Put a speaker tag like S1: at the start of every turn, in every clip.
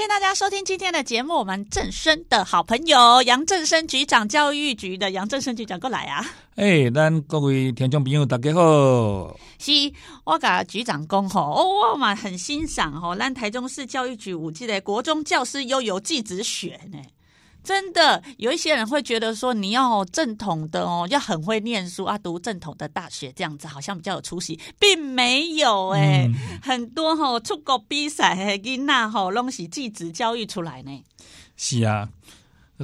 S1: 谢大家收听今天的节目。我们正生的好朋友杨正生局长，教育局的杨正生局长过来啊！
S2: 哎，咱各位听众朋友，大家好。
S1: 是，我甲局长讲吼，哦，我嘛很欣赏吼，咱台中市教育局五 G 的国中教师悠游技职选呢。真的有一些人会觉得说，你要正统的哦，要很会念书啊，读正统的大学这样子好像比较有出息，并没有哎，嗯、很多哈、哦、出国比赛的囡仔吼，拢是继子教育出来呢。
S2: 是啊，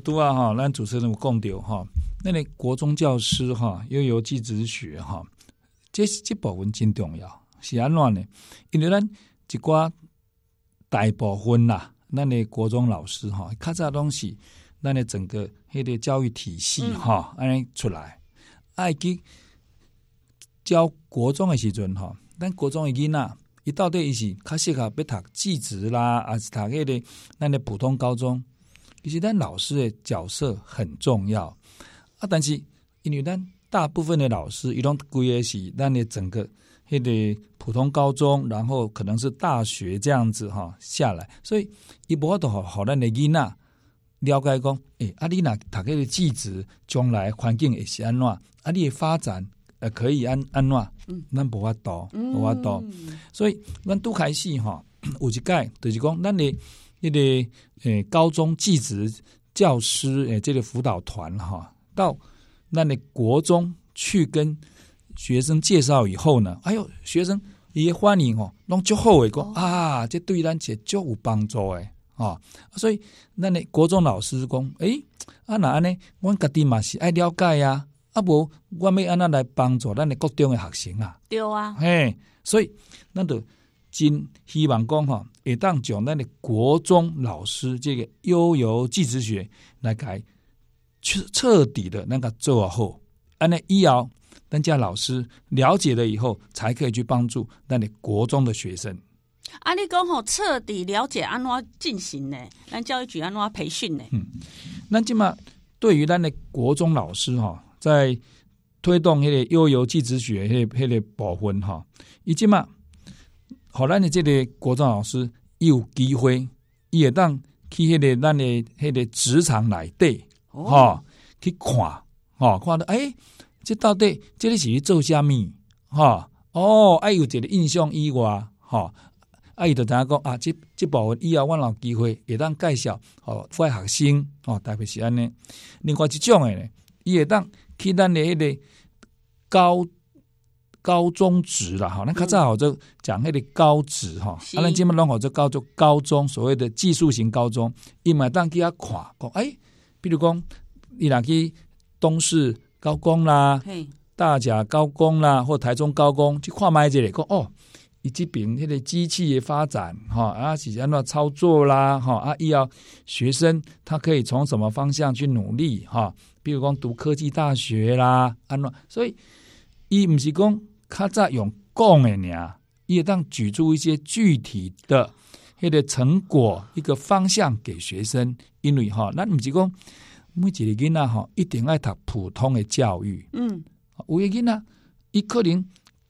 S2: 都啊哈，咱主持人有讲到哈，那你国中教师哈，又有继子学哈，这这部分真重要，是安怎呢？因为咱一寡大部分啦，咱的国中老师哈，较早东西。咱的整个迄个教育体系吼，安尼、嗯、出来，爱去教国中的时阵吼，咱国中的囡仔，伊到底伊是较适合要读技职啦，还是读迄个咱的普通高中？其实咱老师的角色很重要啊，但是因为咱大部分的老师，伊拢规个是咱的整个迄个普通高中，然后可能是大学这样子哈下来，所以伊无法度好好咱的囡仔。了解讲，诶、欸，啊，你若读个技职，将来环境会是安怎？啊，你的发展呃可以安安怎？嗯，咱无法度，无法度。所以，咱拄开始吼，有一届就是讲，咱的迄个诶、欸、高中技职教师诶、欸，这个辅导团吼，到咱的国中去跟学生介绍以后呢，哎呦，学生伊欢迎吼，拢足好诶，讲啊，这对咱是足有帮助诶。哦，所以那你国中老师讲，诶、欸，啊那安尼，我家己嘛是爱了解呀、啊，啊无我要安那来帮助咱你国中的学生啊，
S1: 对啊，
S2: 嘿，所以咱就真希望讲吼，会当将咱你国中老师这个悠游技职学来改彻彻底的那个做好，安尼以后，咱家老师了解了以后，才可以去帮助咱你国中的学生。
S1: 啊，你讲吼，彻底了解安怎进行呢？咱教育局安怎培训呢？
S2: 嗯，那起码对于咱的国中老师哈，在推动迄个幼游技职学迄迄个部分哈，伊即码，好咱的这个国中老师伊有机会，伊会当去迄个咱的迄个职场内底吼，去看吼，看到诶、欸，这到底这里是去做虾米吼？哦，哎，有一个印象以外哈。啊，伊就知影讲啊，即即部分以后我有机会会当介绍哦，副学生哦，特别是安尼。另外一种诶呢，伊会当去咱诶迄个高高中职啦，哈，咱较早好就讲迄个高职吼，啊，咱即麦拢好就高就高中，所谓的技术型高中，伊嘛当去遐看，讲诶，比如讲伊若去东市高工啦，大甲高工啦，或台中高工去看觅一下，讲哦。以及比那个机器的发展，哈啊，是安怎操作啦，哈啊，要学生他可以从什么方向去努力，哈，比如讲读科技大学啦，安怎，所以伊毋是讲较早用讲的尔，伊会当举出一些具体的迄个成果，一个方向给学生，因为哈，咱毋是讲每一个囡仔吼一定爱读普通的教育，嗯，有诶囡仔伊可能。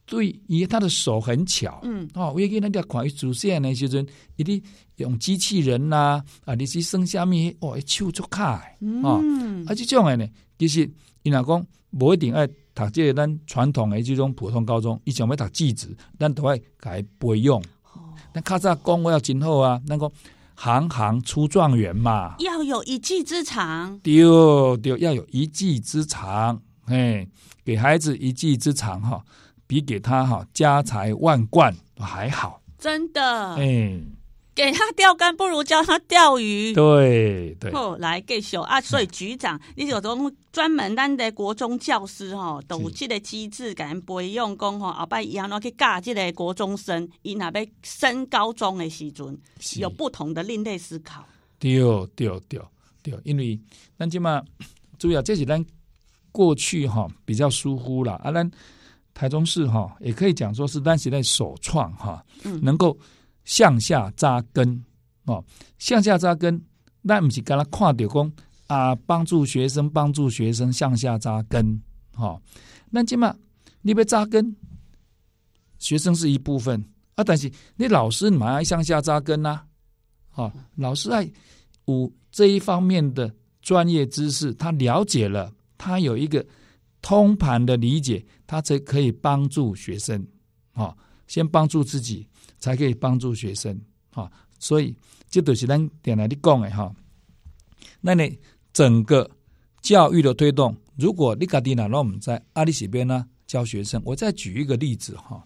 S2: 对，伊他的手很巧，嗯，哦，我给人家看伊主线的时阵，伊啲用机器人呐，啊，你是生下面，哦，手足卡，哦，啊，这种的呢，其实伊若讲无一定爱读这个咱传统的这种普通高中，伊想要读技职，咱都爱改备用。哦，但较早讲我要真好啊，那个行行出状元嘛，
S1: 要有一技之长，
S2: 对对，要有一技之长，嘿，给孩子一技之长哈。比给他哈家财万贯还好，
S1: 真的。哎、
S2: 欸，
S1: 给他钓竿不如教他钓鱼。
S2: 对对。
S1: 后来继续啊，所以局长，是你有种专门咱的国中教师哈，都有这个机制，给人培养讲吼，后摆以后去教这个国中生，伊那边升高中的时阵，有不同的另类思考。
S2: 对对对对，因为咱起码主要这是咱过去哈比较疏忽了啊，咱。台中市哈，也可以讲说是咱时代首创哈，
S1: 嗯。
S2: 能够向下扎根哦，向下扎根，那不是跟他跨掉工啊，帮助学生，帮助学生向下扎根，哈，那起码你别扎根，学生是一部分啊，但是你老师你还要向下扎根呐、啊，啊，老师爱有这一方面的专业知识，他了解了，他有一个通盘的理解，他才可以帮助学生，啊，先帮助自己，才可以帮助学生，啊，所以这都是咱点来的讲的哈，那你整个教育的推动，如果你家己哪让我们在阿里西边呢教学生，我再举一个例子哈。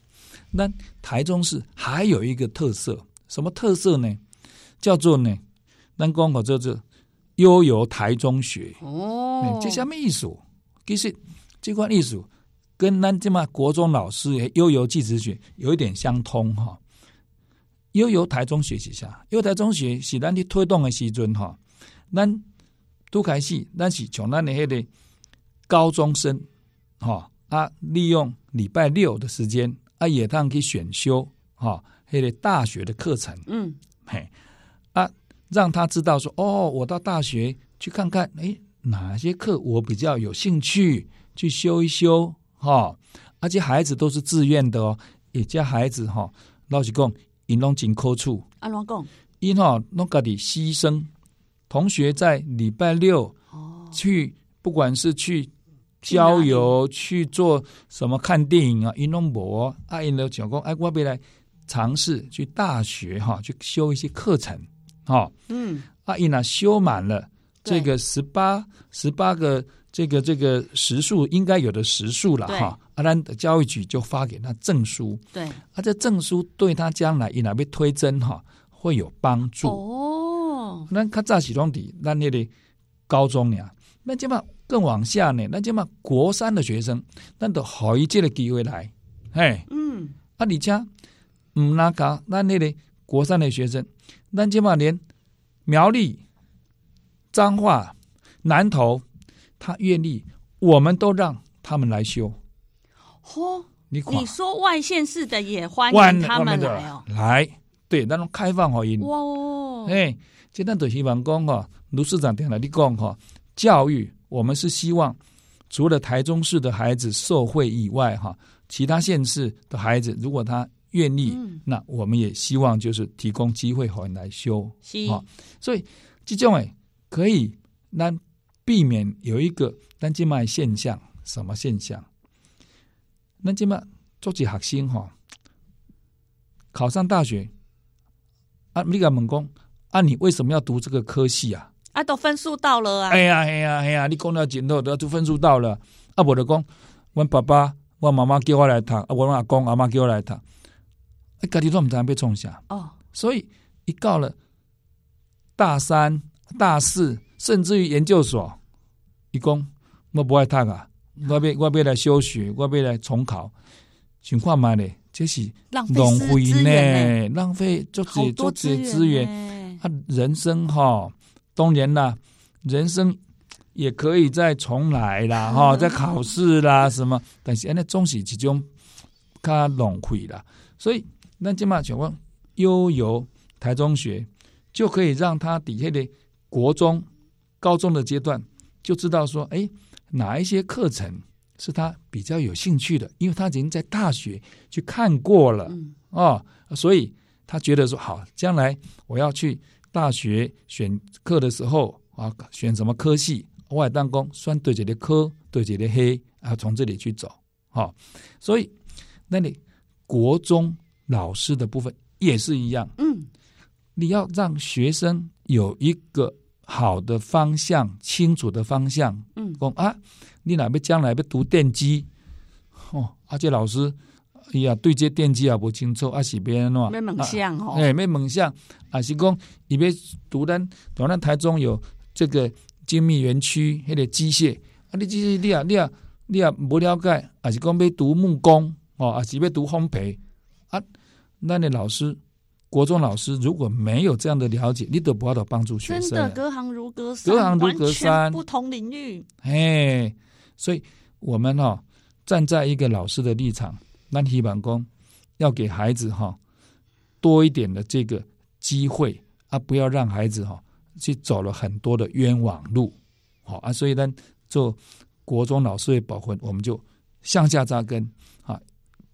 S2: 那台中市还有一个特色，什么特色呢？叫做呢，咱讲好就是悠游台中学
S1: 哦。
S2: 这什么意思？其实这款艺术跟咱这嘛国中老师悠游技职学有一点相通哈。悠游台中学习下？悠游台中学是咱去推动的时阵哈，咱都开始咱是从咱的迄个高中生哈啊，利用礼拜六的时间。啊，也当去选修哈，那个大学的课程，
S1: 嗯，
S2: 嘿，啊，让他知道说，哦，我到大学去看看，诶，哪些课我比较有兴趣，去修一修，哈，而且孩子都是自愿的哦，也叫孩子哈，老实讲，因拢真苦楚，
S1: 阿龙讲，
S2: 因哈拢家己牺牲，同学在礼拜六
S1: 哦。
S2: 去，不管是去。郊游去做什么？看电影啊，运动博啊，因了讲讲，哎，我要来尝试去大学哈，去修一些课程，哈，
S1: 嗯，
S2: 啊，因啊修满了这个十八十八个这个这个时数应该有的时数了哈，啊，咱的教育局就发给他证书，
S1: 对，
S2: 啊，这证书对他将来因那被推甄哈会有帮助。
S1: 哦。
S2: 那他在启动底，那那里高中呀，那基本上。更往下呢，那就嘛国三的学生，那都好一届的机会来，嘿，
S1: 嗯，
S2: 啊，你家嗯那个那那里国三的学生，那就嘛连苗栗、彰化、南投，他愿意，我们都让他们来修。
S1: 嚯，
S2: 你
S1: 你说外县市的也欢迎他们来哦，
S2: 来，对，那种开放欢迎。
S1: 哇哦，
S2: 哎，这咱都希望讲哈，卢市长听了你讲哈，教育。我们是希望，除了台中市的孩子受惠以外，哈，其他县市的孩子，如果他愿意，嗯、那我们也希望就是提供机会好人来修，啊，所以这种诶可以让避免有一个单机卖现象，什么现象？那这么做一学生哈，考上大学，啊，你个问讲，啊，你为什么要读这个科系啊？
S1: 啊，都分数到了啊！
S2: 哎呀，哎呀，哎呀，你讲了前头都分数到了，啊，我就讲，阮爸爸、阮妈妈叫我来读，啊，阮阿公阿妈叫我来读，啊，家己都毋知影被创啥
S1: 哦。所
S2: 以一到了大三、大四，甚至于研究所，一讲我不爱读啊，我要我要来休学，我要来重考，情况嘛咧，这是浪费呢，浪费足济足济资源，啊，人生哈。当然啦，人生也可以再重来啦，哈，再考试啦什么，但是那总是其中较浪费啦。所以，那即嘛想问，悠游台中学就可以让他底下的国中、高中的阶段就知道说，哎，哪一些课程是他比较有兴趣的，因为他已经在大学去看过了，嗯、哦，所以他觉得说，好，将来我要去。大学选课的时候啊，选什么科系？外当工算对这的科，对这的黑啊，从这里去走。好，所以那你国中老师的部分也是一样。嗯，你要让学生有一个好的方向，清楚的方向。嗯，讲啊，你哪边将来要读电机？哦，啊，这老师。哎呀，对这电机也不清楚，啊是别喏，
S1: 没梦想哦，
S2: 哎，没梦想，啊是讲伊要读咱，读咱台中有这个精密园区，迄个机械，啊你机械你啊你啊你啊无了解，啊是讲要读木工，哦，啊是要读烘焙，啊，那你老师，国中老师如果没有这样的了解，你都不要的帮助学生，
S1: 真的隔行如隔山，
S2: 隔行如隔山，
S1: 不同领域，
S2: 哎，所以我们哈、哦。站在一个老师的立场，那希板工要给孩子哈多一点的这个机会啊，不要让孩子哈去走了很多的冤枉路，好啊，所以呢，做国中老师的保护，我们就向下扎根啊，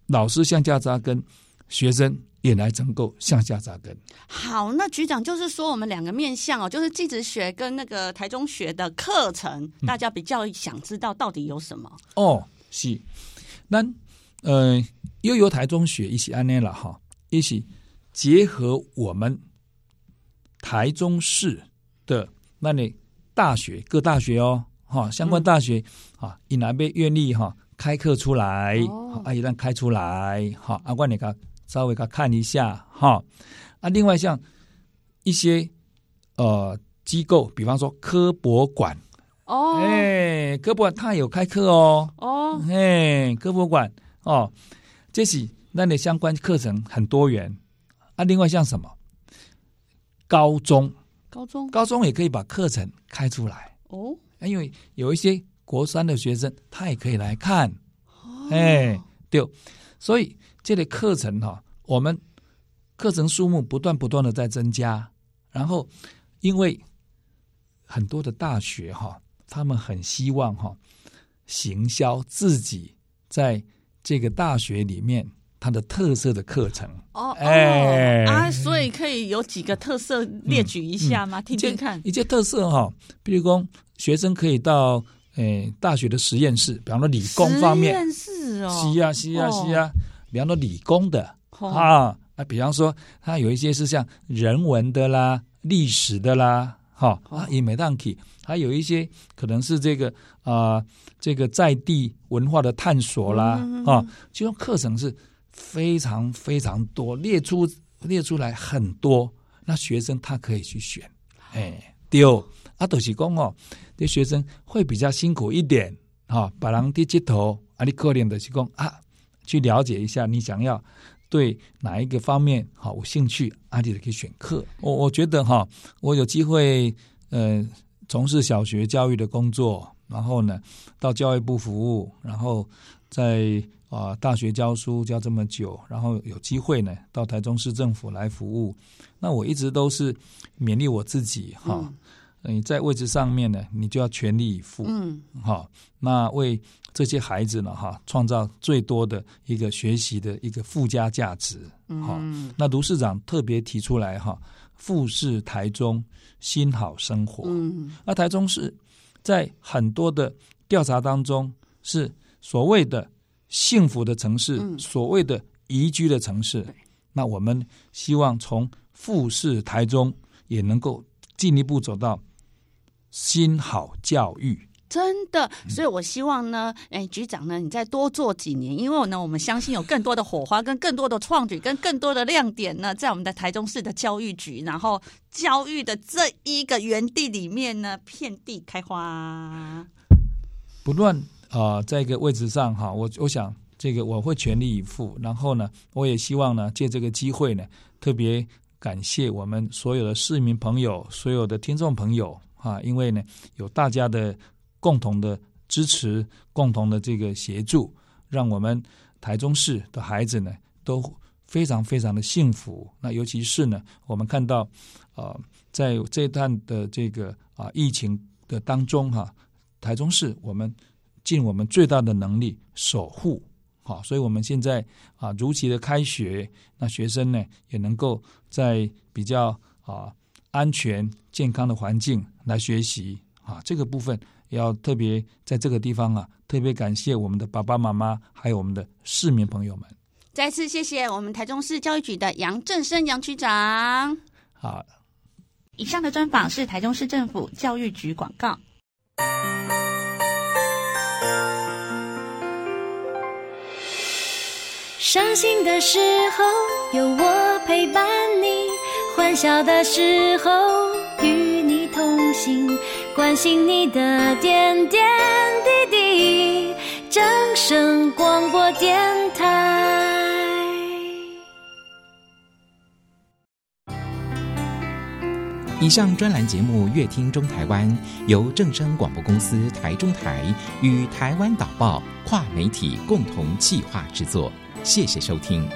S2: 老师向下扎根，学生。也来能够向下扎根。
S1: 好，那局长就是说，我们两个面向哦，就是技职学跟那个台中学的课程，嗯、大家比较想知道到底有什么？
S2: 哦，是，那呃，又由台中学一起安内了哈，一起结合我们台中市的那里大学各大学哦，哈，相关大学啊，以南边愿力哈开课出来，哦、啊，一旦开出来，好，阿关你看。稍微给他看一下哈，啊，另外像一些呃机构，比方说科博馆。哦，哎，科博馆他有开课哦，哦，哎，科博馆哦，这是那里相关课程很多元。啊。另外像什么？高中，
S1: 高中，
S2: 高中也可以把课程开出来。哦，因为有一些国三的学生他也可以来看，哦，哎，对，所以。这类课程哈，我们课程数目不断不断的在增加，然后因为很多的大学哈，他们很希望哈行销自己在这个大学里面它的特色的课程。
S1: 哦，哎。啊，所以可以有几个特色列举一下吗？嗯嗯、听听看，
S2: 一些特色哈，比如说学生可以到诶大学的实验室，比方说理工方面，
S1: 实验室哦，
S2: 是啊是啊是啊。比方说理工的啊，啊比方说它有一些是像人文的啦、历史的啦，哈啊，也没当起，还有一些可能是这个啊、呃，这个在地文化的探索啦，嗯、啊，这种课程是非常非常多，列出列出来很多，那学生他可以去选，哎，丢啊，都是讲哦，这学生会比较辛苦一点，哈，把人低接头啊，你可怜的是讲啊。去了解一下，你想要对哪一个方面好有兴趣，阿弟的可以选课。我我觉得哈，我有机会呃从事小学教育的工作，然后呢到教育部服务，然后在啊、呃、大学教书教这么久，然后有机会呢到台中市政府来服务。那我一直都是勉励我自己哈。嗯你在位置上面呢，你就要全力以赴。嗯，好，那为这些孩子呢，哈，创造最多的一个学习的一个附加价值。好，嗯，那卢市长特别提出来哈，富士台中新好生活。嗯，那台中市在很多的调查当中是所谓的幸福的城市，嗯，所谓的宜居的城市。那我们希望从富士台中也能够进一步走到。新好教育，
S1: 真的，所以我希望呢，哎，局长呢，你再多做几年，因为呢，我们相信有更多的火花，跟更多的创举，跟更多的亮点呢，在我们的台中市的教育局，然后教育的这一个园地里面呢，遍地开花。
S2: 不论啊、呃，在一个位置上哈，我我想这个我会全力以赴，然后呢，我也希望呢，借这个机会呢，特别感谢我们所有的市民朋友，所有的听众朋友。啊，因为呢，有大家的共同的支持，共同的这个协助，让我们台中市的孩子呢都非常非常的幸福。那尤其是呢，我们看到啊、在这段的这个啊、疫情的当中哈、啊，台中市我们尽我们最大的能力守护好，所以我们现在啊如期的开学，那学生呢也能够在比较啊。安全健康的环境来学习啊，这个部分要特别在这个地方啊，特别感谢我们的爸爸妈妈，还有我们的市民朋友们。
S1: 再次谢谢我们台中市教育局的杨正生杨局长。
S2: 好，
S1: 以上的专访是台中市政府教育局广告。伤心的时候有我陪伴你。欢笑的时候与你同行，关心你的点点滴滴。正声广播电台。
S3: 以上专栏节目《乐听中台湾》由正声广播公司台中台与台湾导报跨媒体共同企划制作，谢谢收听。